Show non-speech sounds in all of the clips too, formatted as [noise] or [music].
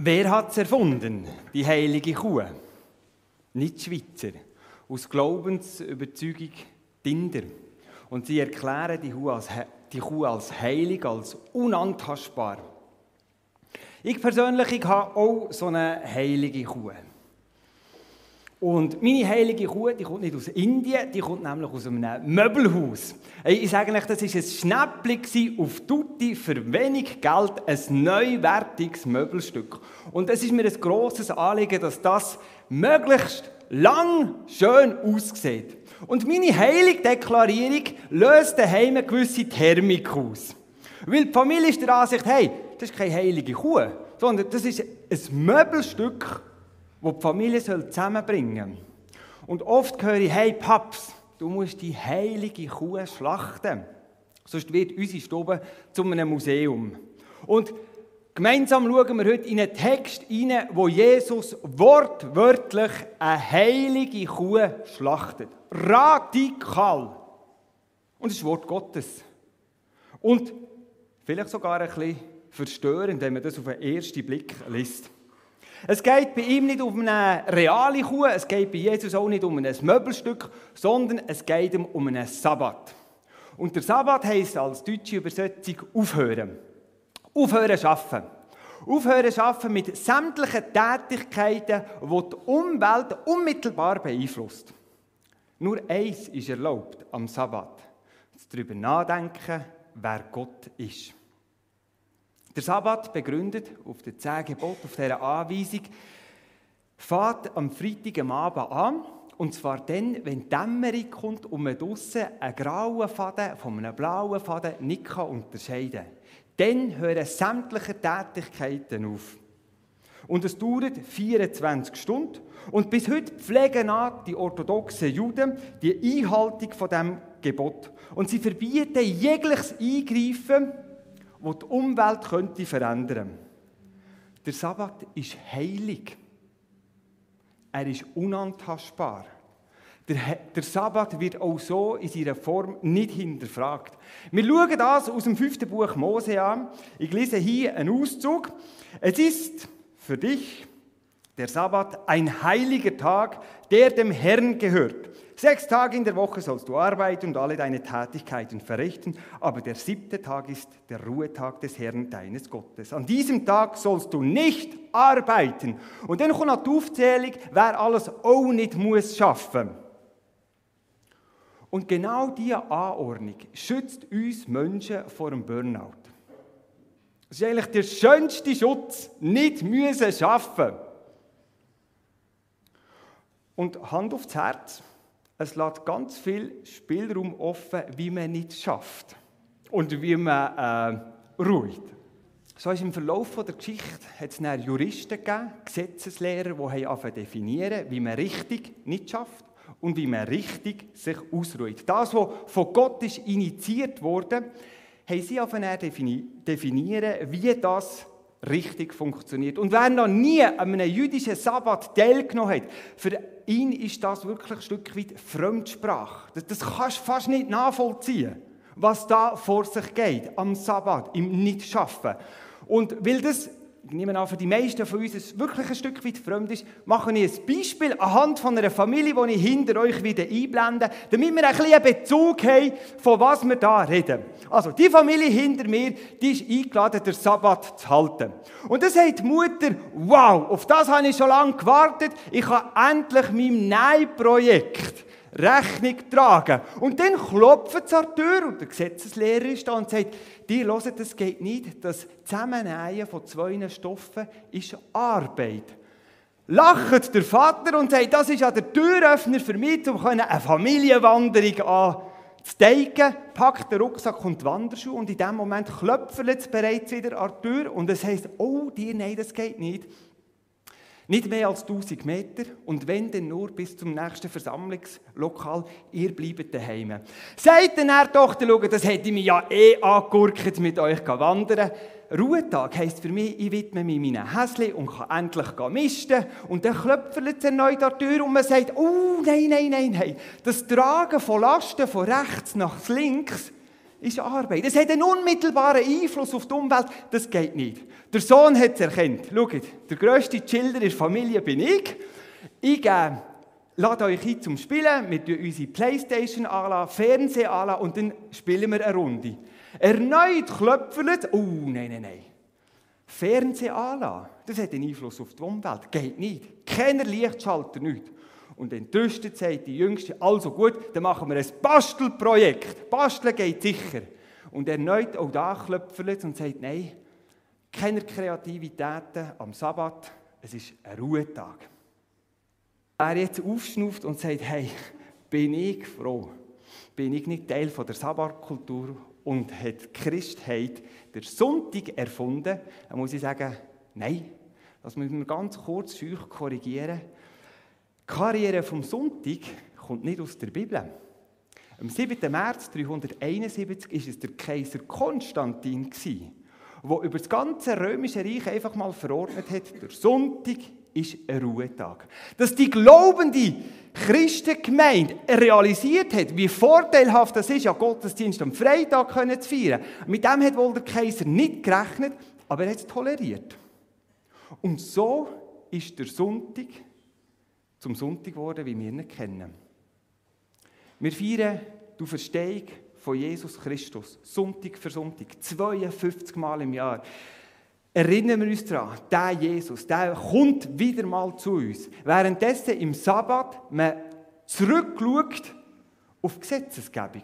Wer hat es erfunden, die heilige Kuh? Nicht Schweizer. Aus Glaubensüberzeugung Tinder. Und sie erklären die Kuh, als, die Kuh als heilig, als unantastbar. Ich persönlich ich habe auch so eine heilige Kuh. Und meine heilige Kuh, die kommt nicht aus Indien, die kommt nämlich aus einem Möbelhaus. Ich sage euch, das war ein Schnäppchen auf Tutti für wenig Geld, ein neuwertiges Möbelstück. Und es ist mir ein grosses Anliegen, dass das möglichst lang schön aussieht. Und meine heilige Deklarierung löst daheim eine gewisse Thermik aus. Weil die Familie ist der Ansicht, hey, das ist keine heilige Kuh, sondern das ist ein Möbelstück, wo die Familie zusammenbringen soll. Und oft höre ich, hey Paps, du musst die heilige Kuh schlachten. Sonst wird unsere Stube zu einem Museum. Und gemeinsam schauen wir heute in einen Text hinein, wo Jesus wortwörtlich eine heilige Kuh schlachtet. Radikal. Und das ist Wort Gottes. Und vielleicht sogar ein bisschen verstörend, wenn man das auf den ersten Blick liest. Es geht bei ihm nicht um eine reale Kuh, es geht bei Jesus auch nicht um ein Möbelstück, sondern es geht ihm um einen Sabbat. Und der Sabbat heisst als deutsche Übersetzung aufhören. Aufhören schaffen. Aufhören schaffen mit sämtlichen Tätigkeiten, die die Umwelt unmittelbar beeinflusst. Nur eins ist erlaubt am Sabbat: darüber nachdenken, wer Gott ist. Der Sabbat begründet auf den zehn Geboten, auf dieser Anweisung, fährt am Freitag am Abend an. Und zwar dann, wenn die Dämmerung kommt und man draussen einen grauen Faden von einem blauen Faden nicht unterscheiden kann. Dann hören sämtliche Tätigkeiten auf. Und es dauert 24 Stunden. Und bis heute pflegen die orthodoxen Juden die Einhaltung von dem Gebot. Und sie verbieten jegliches Eingreifen wo die Umwelt könnte verändern Der Sabbat ist heilig. Er ist unantastbar. Der, der Sabbat wird auch so in seiner Form nicht hinterfragt. Wir schauen das aus dem fünften Buch Mose an. Ich lese hier einen Auszug. Es ist für dich der Sabbat ein heiliger Tag, der dem Herrn gehört. Sechs Tage in der Woche sollst du arbeiten und alle deine Tätigkeiten verrichten, aber der siebte Tag ist der Ruhetag des Herrn deines Gottes. An diesem Tag sollst du nicht arbeiten. Und dann kommt die Aufzählung, wer alles auch nicht muss schaffen. Und genau diese Anordnung schützt uns Menschen vor dem Burnout. Das ist eigentlich der schönste Schutz, nicht müssen schaffen. Und Hand aufs Herz, es lässt ganz viel Spielraum offen, wie man nicht schafft und wie man äh, ruht. So ist im Verlauf der Geschichte hat es Juristen gegeben, Gesetzeslehrer, die haben definieren, wie man richtig nicht schafft und wie man richtig sich ausruht. Das, was von Gott ist initiiert wurde, haben sie definieren, wie das richtig funktioniert. Und wer noch nie an einem jüdischen Sabbat teilgenommen hat, für ihn ist das wirklich ein Stück weit Fremdsprache. Das, das kannst du fast nicht nachvollziehen, was da vor sich geht am Sabbat, im Nichtschaffen. Und weil das ich nehme an, für die meisten von uns es wirklich ein Stück weit fremd ist, mache ich ein Beispiel anhand von einer Familie, die ich hinter euch wieder einblende, damit wir ein bisschen Bezug haben, von was wir da reden. Also, die Familie hinter mir, die ist eingeladen, den Sabbat zu halten. Und dann sagt die Mutter, wow, auf das habe ich schon lange gewartet, ich habe endlich meinem Nein-Projekt Rechnung tragen. Und dann klopft es an die Tür und der Gesetzeslehrer ist da und sagt, die hören, das geht nicht, das Zusammennähen von zwei Stoffen ist Arbeit. Lacht der Vater und sagt, das ist ja der Türöffner für mich, um eine Familienwanderung anzuteigen, packt den Rucksack und die Wanderschuhe und in dem Moment klopft es bereits wieder an die Tür und es heisst, oh dir, nein, das geht nicht. Nicht mehr als 1000 Meter und wenn dann nur bis zum nächsten Versammlungslokal, ihr bleibt daheim. Sagt dann er Tochter, schau, das hätte ich mir ja eh angegurkt, mit euch wandern. Ruhetag heisst für mich, ich widme mich meinen Häschen und kann endlich misten. Und dann klopft es erneut an die Tür und man sagt, oh nein, nein, nein, nein. Das Tragen von Lasten von rechts nach links, ist Arbeit. Es hat einen unmittelbaren Einfluss auf die Umwelt. Das geht nicht. Der Sohn hat es erkannt. Schaut, der grösste Chiller in der Familie bin ich. Ich äh, lade euch ein zum Spielen. Wir tun unsere Playstation anlassen, Fernseher anlassen und dann spielen wir eine Runde. Erneut klöpfelt. Oh, nein, nein, nein. Fernseher anlassen, das hat einen Einfluss auf die Umwelt. Geht nicht. Keiner Lichtschalter, nichts. Und entrüstet sagt die Jüngste, also gut, dann machen wir ein Bastelprojekt. Basteln geht sicher. Und erneut auch da klöpfelt und sagt, nein, keine Kreativitäten am Sabbat, es ist ein Ruhetag. Er jetzt aufschnauft und sagt, hey, bin ich froh, bin ich nicht Teil von der Sabbatkultur und hat Christheit der Sonntag erfunden, dann muss ich sagen, nein, das müssen wir ganz kurz korrigieren. Die Karriere vom Sonntag kommt nicht aus der Bibel. Am 7. März 371 war es der Kaiser Konstantin, der über das ganze römische Reich einfach mal verordnet hat, der Sonntag ist ein Ruhetag. Dass die glaubende Christengemeinde realisiert hat, wie vorteilhaft es ist, ja Gottesdienst am Freitag zu feiern. Mit dem hat wohl der Kaiser nicht gerechnet, aber er hat es toleriert. Und so ist der Sonntag zum Sonntag geworden, wie wir ihn kennen. Wir feiern die Verstehung von Jesus Christus, Sonntag für Sonntag, 52 Mal im Jahr. Erinnern wir uns daran, der Jesus, der kommt wieder mal zu uns. Währenddessen im Sabbat man zurückschaut auf Gesetzesgebung.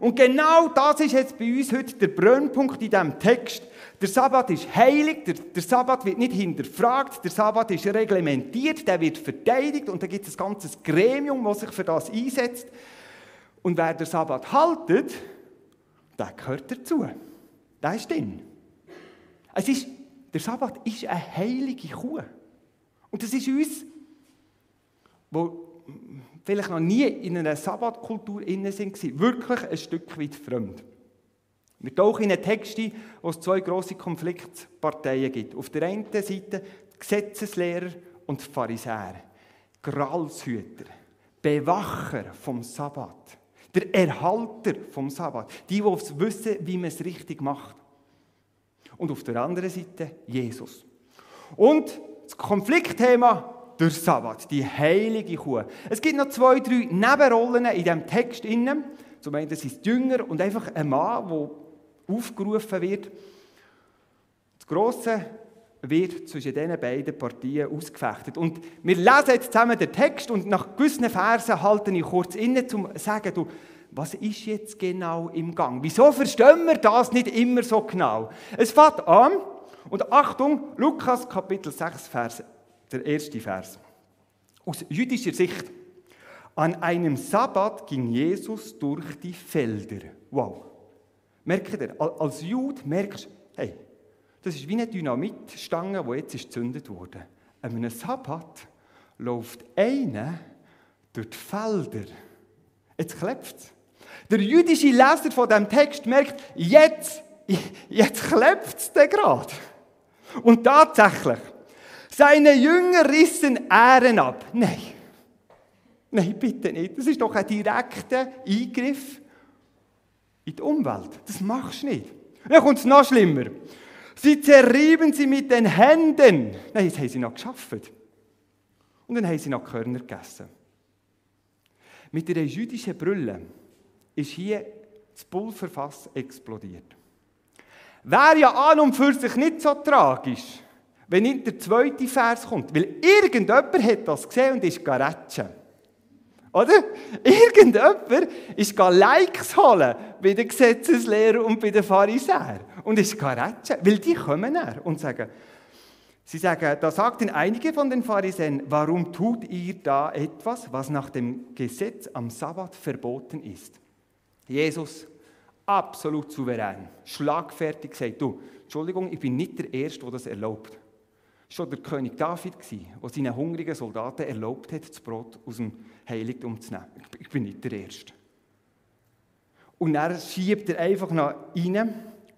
Und genau das ist jetzt bei uns heute der Brennpunkt in diesem Text. Der Sabbat ist heilig, der, der, Sabbat wird nicht hinterfragt, der Sabbat ist reglementiert, der wird verteidigt und da gibt es ein ganzes Gremium, das sich für das einsetzt. Und wer den Sabbat haltet, der gehört dazu. Der ist drin. Es ist, der Sabbat ist eine heilige Kuh. Und das ist uns, wo vielleicht noch nie in einer Sabbatkultur innen sind, wirklich ein Stück weit fremd. Wir tauchen in einen Text ein, wo es zwei grosse Konfliktparteien gibt. Auf der einen Seite Gesetzeslehrer und Pharisäer. Gralshüter, Bewacher vom Sabbat, der Erhalter vom Sabbat, die, die wissen, wie man es richtig macht. Und auf der anderen Seite Jesus. Und das Konfliktthema der Sabbat, die heilige Kuh. Es gibt noch zwei, drei Nebenrollen in diesem Text. Zum einen sind es Jünger und einfach ein Mann, der aufgerufen wird. Das Grosse wird zwischen diesen beiden Partien ausgefechtet. Und wir lesen jetzt zusammen den Text und nach gewissen Versen halte ich kurz inne, um zu sagen, du, was ist jetzt genau im Gang? Wieso verstehen wir das nicht immer so genau? Es fängt an, und Achtung, Lukas Kapitel 6, Vers, der erste Vers. Aus jüdischer Sicht. An einem Sabbat ging Jesus durch die Felder. Wow. Merkt ihr, als Jude merkst du, hey, das ist wie eine Dynamitstange, die jetzt gezündet wurde. An einem Sabbat läuft einer durch die Felder. Jetzt klebt es. Der jüdische Leser von diesem Text merkt, jetzt, jetzt klebt es gerade. Und tatsächlich, seine Jünger rissen Ehren ab. Nein. Nein, bitte nicht. Das ist doch ein direkter Eingriff in die Umwelt. Das machst du nicht. Dann kommt es noch schlimmer. Sie zerrieben sie mit den Händen. Nein, jetzt haben sie noch geschafft. Und dann haben sie noch Körner gegessen. Mit einer jüdischen Brille ist hier das Pulverfass explodiert. Wäre ja an und für sich nicht so tragisch, wenn nicht der zweite Vers kommt. Weil irgendjemand hat das gesehen und ist gerettet. Oder? [laughs] Irgendjemand ist Likes holen bei den Gesetzeslehrern und bei den Pharisäern und ist retten, weil die kommen her und sagen, sie sagen, da sagten einige von den Pharisäern, warum tut ihr da etwas, was nach dem Gesetz am Sabbat verboten ist? Jesus, absolut souverän, schlagfertig, sagt, du, Entschuldigung, ich bin nicht der Erste, der das erlaubt schon der König David, der seinen hungrigen Soldaten erlaubt hat, das Brot aus dem Heiligtum zu nehmen. Ich bin nicht der Erste. Und er schiebt er einfach noch rein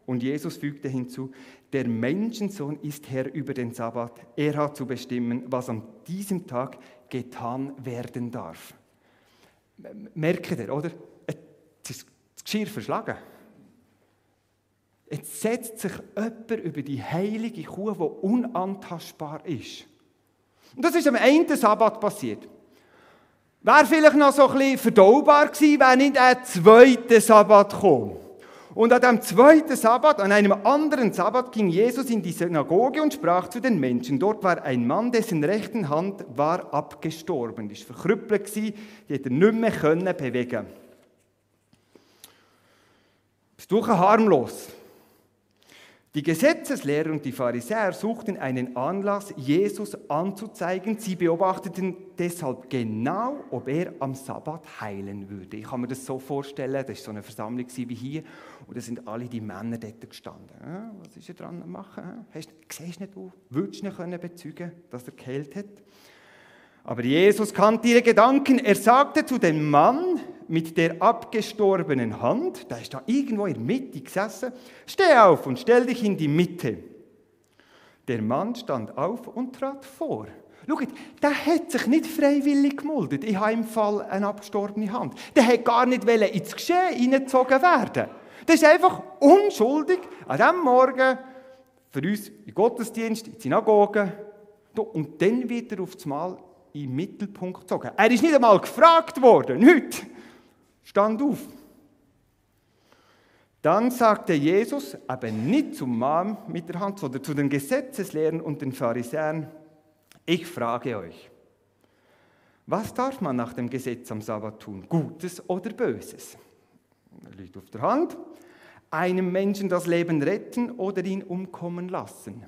und Jesus fügte hinzu, der Menschensohn ist Herr über den Sabbat. Er hat zu bestimmen, was an diesem Tag getan werden darf. Merkt ihr, oder? Das Geschirr verschlagen. Jetzt setzt sich jemand über die heilige Kuh, die unantastbar ist. Und das ist am einen Sabbat passiert. Wäre vielleicht noch so ein bisschen verdaubar gewesen, wenn nicht ein zweiter Sabbat kam. Und an dem zweiten Sabbat, an einem anderen Sabbat, ging Jesus in die Synagoge und sprach zu den Menschen. Dort war ein Mann, dessen rechten Hand war abgestorben. Die war verkrüppelt, die hätte er nicht mehr können bewegen Bist du harmlos? Die Gesetzeslehrer und die Pharisäer suchten einen Anlass, Jesus anzuzeigen. Sie beobachteten deshalb genau, ob er am Sabbat heilen würde. Ich kann mir das so vorstellen, das war so eine Versammlung wie hier, und da sind alle die Männer dort gestanden. was ist er dran zu machen? Hast, siehst nicht du? Würdest du nicht bezeugen dass er geheilt hat? Aber Jesus kannte ihre Gedanken. Er sagte zu dem Mann mit der abgestorbenen Hand, der ist da irgendwo in der Mitte gesessen, steh auf und stell dich in die Mitte. Der Mann stand auf und trat vor. Schaut, der hat sich nicht freiwillig gemuldet. Ich habe im Fall eine abgestorbene Hand. Der hat gar nicht ins Geschehen hineingezogen werden. Der ist einfach unschuldig an diesem Morgen für uns im Gottesdienst, in die Synagoge. Und dann wird er auf das Mal in den Mittelpunkt gezogen. Er ist nicht einmal gefragt worden, nicht. Stand auf. Dann sagte Jesus, aber nicht zum Mann mit der Hand, sondern zu den Gesetzeslehrern und den Pharisäern, ich frage euch, was darf man nach dem Gesetz am Sabbat tun? Gutes oder Böses? Liegt auf der Hand. Einem Menschen das Leben retten oder ihn umkommen lassen.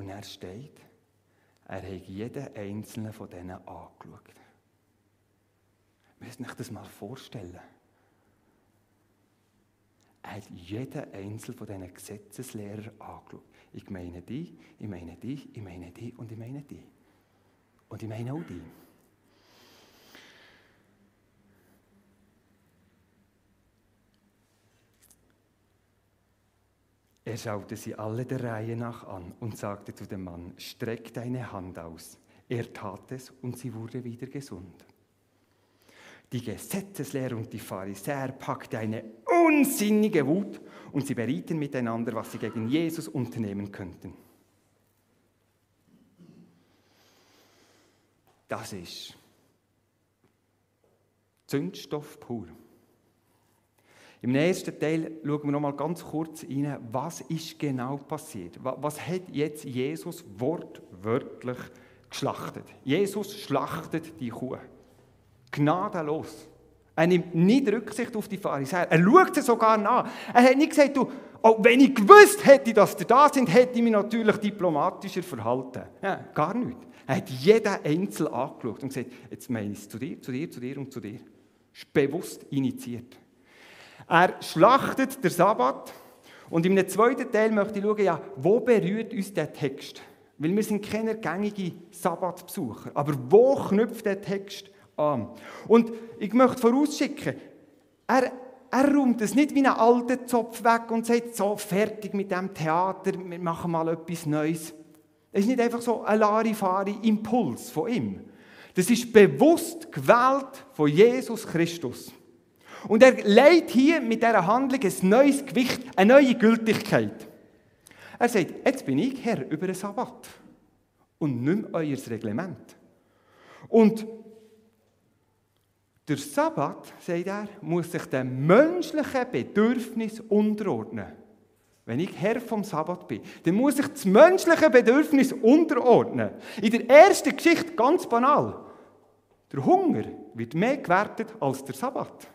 Und er steht, er hat jeden einzelnen von denen angeschaut. Müsst euch das mal vorstellen. Er hat jeden einzelnen von diesen Gesetzeslehrern angeschaut. Ich meine die, ich meine die, ich meine die und ich meine die. Und ich meine auch die. Er schaute sie alle der Reihe nach an und sagte zu dem Mann, streck deine Hand aus. Er tat es und sie wurde wieder gesund. Die Gesetzeslehrer und die Pharisäer packte eine unsinnige Wut und sie berieten miteinander, was sie gegen Jesus unternehmen könnten. Das ist Zündstoff pur. Im nächsten Teil schauen wir noch mal ganz kurz rein, was ist genau passiert. Was hat jetzt Jesus wortwörtlich geschlachtet? Jesus schlachtet die Kuh. Gnadenlos. Er nimmt nicht Rücksicht auf die Pharisäer. Er schaut sie sogar nach. Er hat nicht gesagt, du, oh, wenn ich gewusst hätte, dass sie da sind, hätte ich mich natürlich diplomatischer verhalten. Ja, gar nicht. Er hat jeden Einzel angeschaut und gesagt, jetzt meine ich es zu dir, zu dir, zu dir und zu dir. Ist bewusst initiiert. Er schlachtet den Sabbat. Und im zweiten Teil möchte ich schauen, ja, wo berührt uns der Text? Weil wir sind keine gängigen Sabbatbesucher. Aber wo knüpft der Text an? Und ich möchte vorausschicken, er, er räumt es nicht wie einen alten Zopf weg und sagt, so, fertig mit dem Theater, wir machen mal etwas Neues. Das ist nicht einfach so ein Larifari-Impuls von ihm. Das ist bewusst gewählt von Jesus Christus. Und er leitet hier mit dieser Handlung ein neues Gewicht, eine neue Gültigkeit. Er sagt, jetzt bin ich Herr über den Sabbat und nicht euer Reglement. Und der Sabbat, sagt er, muss sich dem menschlichen Bedürfnis unterordnen. Wenn ich Herr vom Sabbat bin, dann muss ich das menschliche Bedürfnis unterordnen. In der ersten Geschichte ganz banal. Der Hunger wird mehr gewertet als der Sabbat.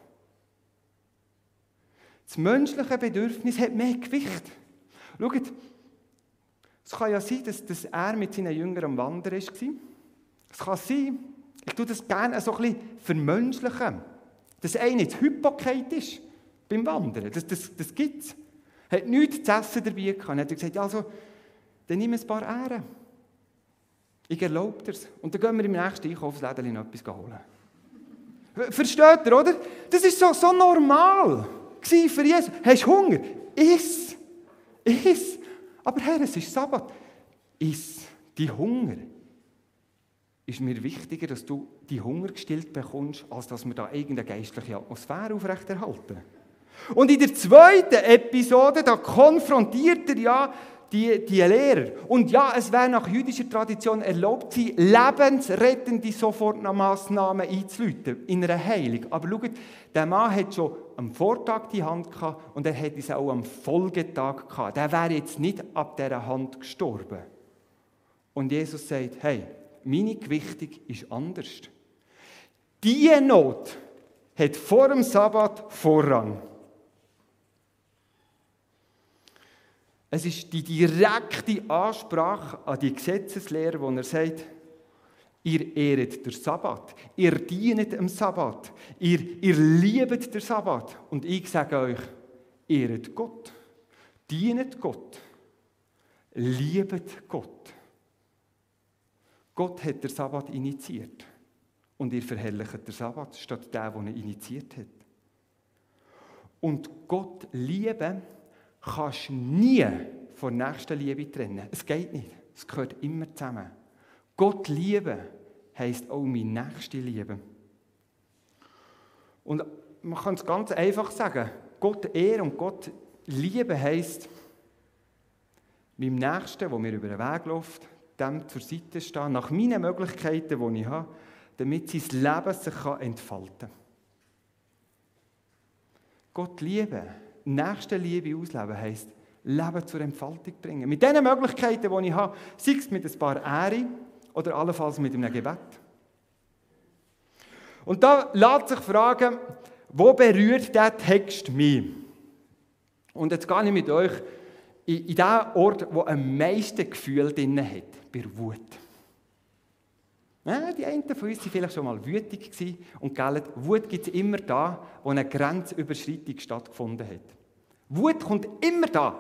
Das menschliche Bedürfnis hat mehr Gewicht. Schaut, es kann ja sein, dass, dass er mit seinen Jüngern am Wandern war. Es kann sein, ich tue das gerne so ein vermenschlichen, dass einer jetzt Hypokreit ist beim Wandern. Das, das, das gibt es. Er hat nichts zu essen dabei gehabt. Er hat gesagt, also, dann nimm ein paar Ähren. Ich erlaube dir's. Und dann gehen wir im nächsten Einkaufsläden etwas holen. Versteht ihr, oder? Das ist so, so normal für Jesus. Hast du Hunger? Iss. Iss. Aber Herr, es ist Sabbat. Iss. Die Hunger ist mir wichtiger, dass du die Hunger gestillt bekommst, als dass wir da irgendeine geistliche Atmosphäre aufrechterhalten. Und in der zweiten Episode, da konfrontiert er ja die, die Lehrer. Und ja, es wäre nach jüdischer Tradition erlaubt, sie lebensrettende Sofortmaßnahmen einzuleiten in einer Heilung. Aber schaut, der Mann hat schon am Vortag die Hand gehabt und er hätte es auch am Folgetag gehabt. Der wäre jetzt nicht ab dieser Hand gestorben. Und Jesus sagt, hey, meine Gewichtung ist anders. Diese Not hat vor dem Sabbat Vorrang. Es ist die direkte Ansprache an die Gesetzeslehre, wo er sagt, ihr ehret den Sabbat, ihr dient dem Sabbat, ihr, ihr liebt den Sabbat. Und ich sage euch, ehret Gott, dienet Gott, liebet Gott. Gott hat den Sabbat initiiert. Und ihr verherrlicht den Sabbat statt der, der ihn initiiert hat. Und Gott lieben kannst du nie von nächster Liebe trennen. Es geht nicht. Es gehört immer zusammen. Gott lieben heisst auch meine nächste Liebe. Und man kann es ganz einfach sagen. Gott ehren und Gott lieben heisst, meinem Nächsten, der mir über den Weg läuft, dem zur Seite stehen, nach meinen Möglichkeiten, die ich habe, damit sein Leben sich entfalten kann. Gott lieben, nächste Liebe ausleben, heisst, Leben zur Entfaltung bringen. Mit den Möglichkeiten, die ich habe, sei es mit ein paar Ehre oder allenfalls mit einem Gebet. Und da lässt sich fragen, wo berührt der Text mich? Und jetzt gehe ich mit euch in, in den Ort, wo am meisten Gefühl drin hat, bei Wut. Ja, die einen von uns waren vielleicht schon mal wütig und gell, Wut gibt es immer da, wo eine Grenzüberschreitung stattgefunden hat. Wut kommt immer da,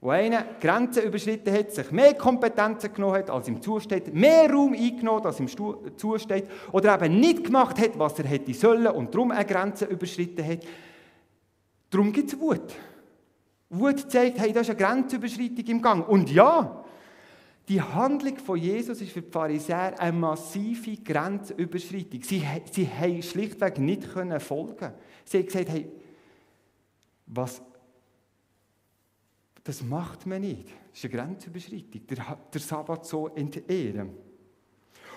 wo einer Grenzen überschritten hat, sich mehr Kompetenzen genommen hat, als ihm zusteht, mehr Raum eingenommen, als ihm zusteht, oder eben nicht gemacht hat, was er hätte sollen und darum eine Grenze überschritten hat. Darum gibt es Wut. Wut zeigt, hey, da ist eine Grenzüberschreitung im Gang. Und ja, die Handlung von Jesus ist für die Pharisäer eine massive Grenzüberschreitung. Sie, sie haben schlichtweg nicht können folgen. Sie haben gesagt, hey, was, das macht man nicht. Das ist eine Grenzüberschreitung. Der, der Sabbat so entehren.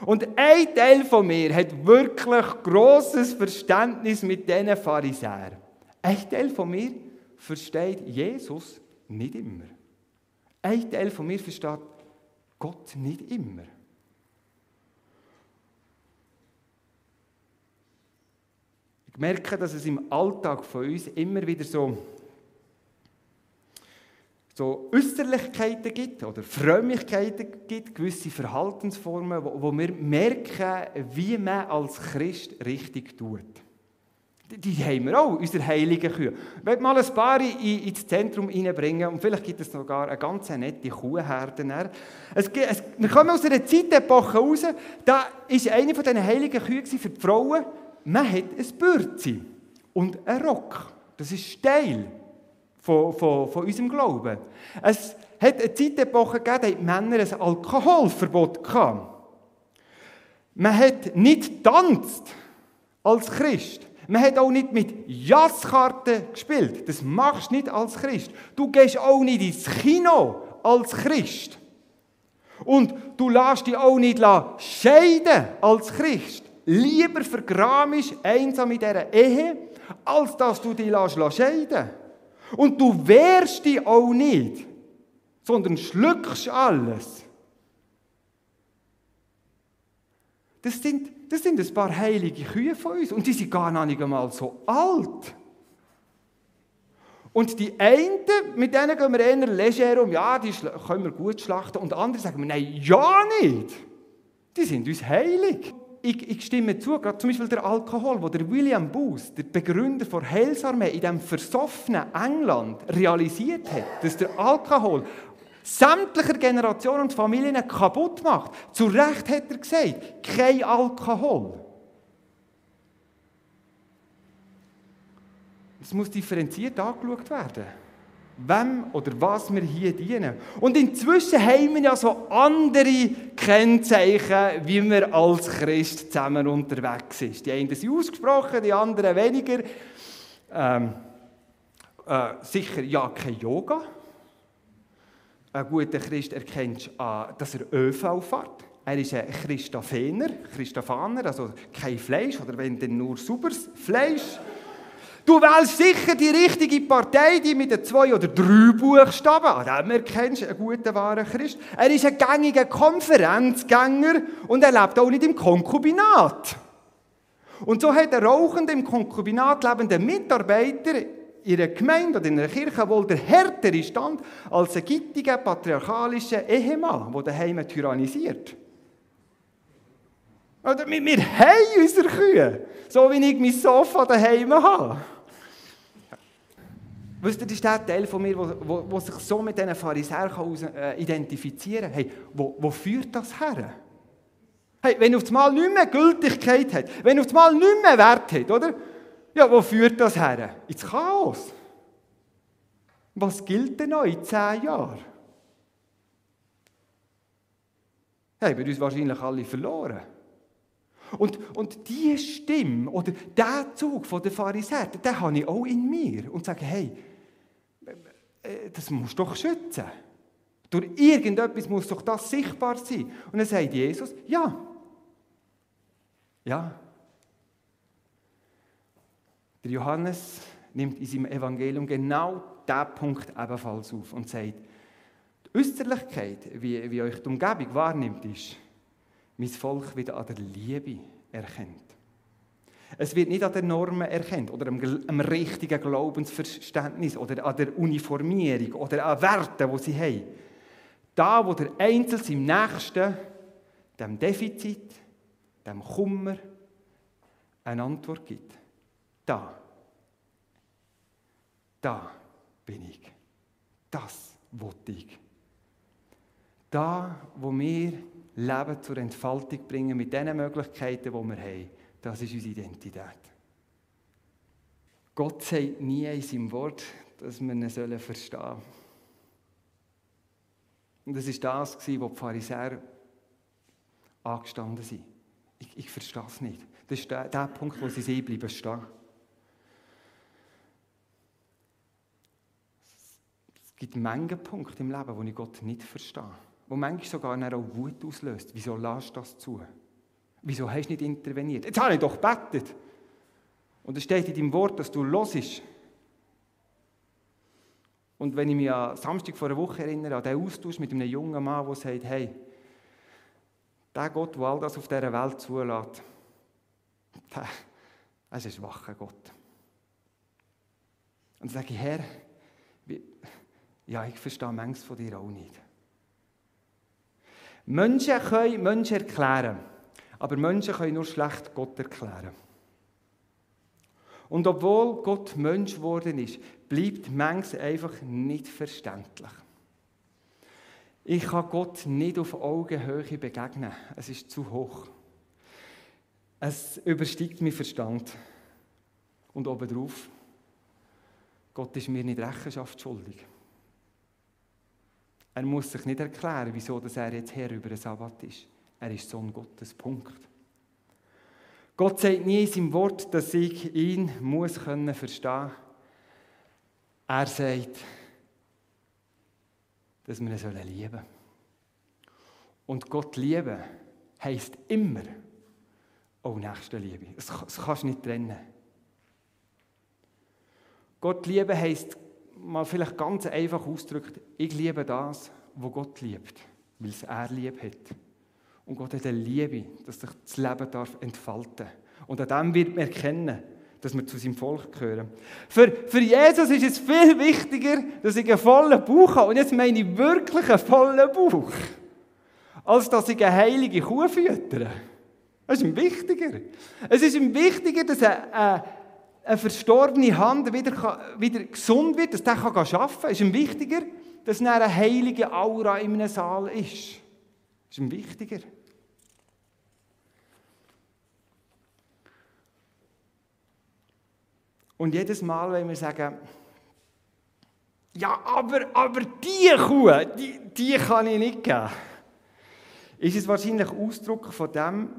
Und ein Teil von mir hat wirklich großes Verständnis mit diesen Pharisäern. Ein Teil von mir versteht Jesus nicht immer. Ein Teil von mir versteht Gott nicht immer. Ich merke, dass es im Alltag von uns immer wieder so, so Äußerlichkeiten gibt oder Frömmigkeiten gibt, gewisse Verhaltensformen, wo, wo wir merken, wie man als Christ richtig tut. Die haben wir auch, unsere heiligen Kühe. Ich möchte mal ein paar ins Zentrum hineinbringen und vielleicht gibt es sogar eine ganz nette Kuhherde. Wir kommen aus einer Zeitepoche raus, da war eine von diesen heiligen Kühen für die Frauen, man hat ein Bürzi und einen Rock. Das ist Teil von, von, von unserem Glauben. Es hat eine Zeitepoche gegeben, da hatten Männer ein Alkoholverbot. Gehabt. Man hat nicht tanzt als Christ. Man hat auch nicht mit Jasskarten gespielt. Das machst du nicht als Christ. Du gehst auch nicht ins Kino als Christ. Und du lässt dich auch nicht scheiden als Christ. Lieber vergramisch einsam in dieser Ehe, als dass du dich lässt scheiden Und du wehrst dich auch nicht, sondern schluckst alles. Das sind das sind ein paar heilige Kühe von uns und die sind gar nicht einmal so alt. Und die einen, mit denen gehen wir eher leger um, ja, die können wir gut schlachten. Und andere sagen wir, nein, ja nicht. Die sind uns heilig. Ich, ich stimme zu, gerade zum Beispiel der Alkohol, wo der William Booth, der Begründer der Heilsarmee in diesem versoffenen England realisiert hat, dass der Alkohol sämtlicher Generationen und Familien kaputt macht. Zu Recht hat er gesagt, kein Alkohol. Es muss differenziert angeschaut werden. wem oder was wir hier dienen. Und inzwischen haben wir ja so andere Kennzeichen, wie man als Christ zusammen unterwegs ist. Die einen sind ausgesprochen, die anderen weniger. Ähm, äh, sicher ja kein Yoga. Ein guter Christ erkennt, dass er ÖV fährt. Er ist ein Christophener, Christophaner, also kein Fleisch oder wenn dann nur sauberes Fleisch. Du wählst sicher die richtige Partei, die mit den zwei oder drei Buchstaben. An dem erkennst du einen guten, wahren Christ. Er ist ein gängiger Konferenzgänger und er lebt auch nicht im Konkubinat. Und so hat der rauchende, im Konkubinat lebende Mitarbeiter einer Gemeinde oder in einer Kirche wohl der härtere Stand als ein gittiger, patriarchalischer Ehemann, der daheim tyrannisiert. Oder wir, wir haben unsere Kühe, so wie ich mein Sofa daheim habe. Wisst ihr, das ist der Teil von mir, der sich so mit diesen Pharisäern äh, identifizieren kann. Hey, wo, wo führt das her? Hey, wenn auf einmal nicht mehr Gültigkeit hat, wenn auf einmal nicht mehr Wert hat, oder? Ja, wo führt das her? Ins Chaos. Was gilt denn noch in zehn Jahren? Haben wir uns wahrscheinlich alle verloren. Und, und diese Stimme oder der Zug von der Pharisäer, den habe ich auch in mir. Und sage, hey, äh, das musst du doch schützen. Durch irgendetwas muss doch das sichtbar sein. Und dann sagt Jesus, ja. Ja. Der Johannes nimmt in seinem Evangelium genau diesen Punkt ebenfalls auf und sagt, die Äußerlichkeit, wie, wie euch die Umgebung wahrnimmt, ist, mein Volk wieder an der Liebe erkennt. Es wird nicht an den Normen erkannt oder am, am richtigen Glaubensverständnis oder an der Uniformierung oder an Werten, die sie haben. Da, wo der Einzelne im Nächsten dem Defizit, dem Kummer eine Antwort gibt. Da. Da bin ich. Das wollte ich. Da, wo wir Leben zur Entfaltung bringen mit den Möglichkeiten, die wir haben. Das ist unsere Identität. Gott sagt nie in seinem Wort, dass wir ihn verstehen sollen. Und das ist das, was die Pharisäer angestanden sind. Ich, ich verstehe es nicht. Das ist der, der Punkt, wo sie sehen bleiben stehen. Gibt Mengen Punkte im Leben, wo ich Gott nicht verstehe wo manchmal sogar auch Wut auslöst. Wieso lässt du das zu? Wieso hast du nicht interveniert? Jetzt habe ich doch gebetet. Und es steht in deinem Wort, dass du losisch. Und wenn ich mich an Samstag vor einer Woche erinnere, an den Austausch mit einem jungen Mann, der sagt, hey, der Gott, der all das auf dieser Welt zulässt, das ist ein schwacher Gott. Und dann sage ich, Herr, ja, ich verstehe manches von dir auch nicht. Menschen können Menschen erklären, aber Menschen können nur schlecht Gott erklären. Und obwohl Gott Mensch geworden ist, bleibt manches einfach nicht verständlich. Ich kann Gott nicht auf Augenhöhe begegnen. Es ist zu hoch. Es übersteigt mein Verstand. Und obendrauf, Gott ist mir nicht Rechenschaft schuldig. Er muss sich nicht erklären, wieso er jetzt Herr über den Sabbat ist. Er ist Sohn Gottes. Punkt. Gott sagt nie in seinem Wort, dass ich ihn muss können verstehen. Er sagt, dass wir ihn lieben sollen. Und Gott lieben heisst immer auch Nächstenliebe. Das, kannst du nicht trennen. Gott lieben heisst mal vielleicht ganz einfach ausgedrückt, ich liebe das, was Gott liebt, weil es er lieb hat. Und Gott hat eine Liebe, dass sich das Leben darf entfalten Und an dem wird man erkennen, dass wir zu seinem Volk gehören. Für, für Jesus ist es viel wichtiger, dass ich einen vollen Bauch habe. Und jetzt meine ich wirklich einen vollen Bauch. Als dass ich eine heilige Kuh füttere. Das ist ihm wichtiger. Es ist ihm wichtiger, dass er, äh, eine verstorbene Hand wieder, wieder gesund wird, dass der kann arbeiten kann, ist ihm wichtiger, dass eine heilige Aura in einem Saal ist. Ist ihm wichtiger. Und jedes Mal, wenn wir sagen, ja, aber, aber die Kuh, die, die kann ich nicht geben. Ist es wahrscheinlich Ausdruck von dem,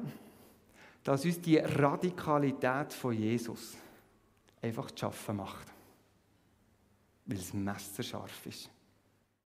dass uns die Radikalität von Jesus einfach zu schaffen macht. Weil es messerscharf ist.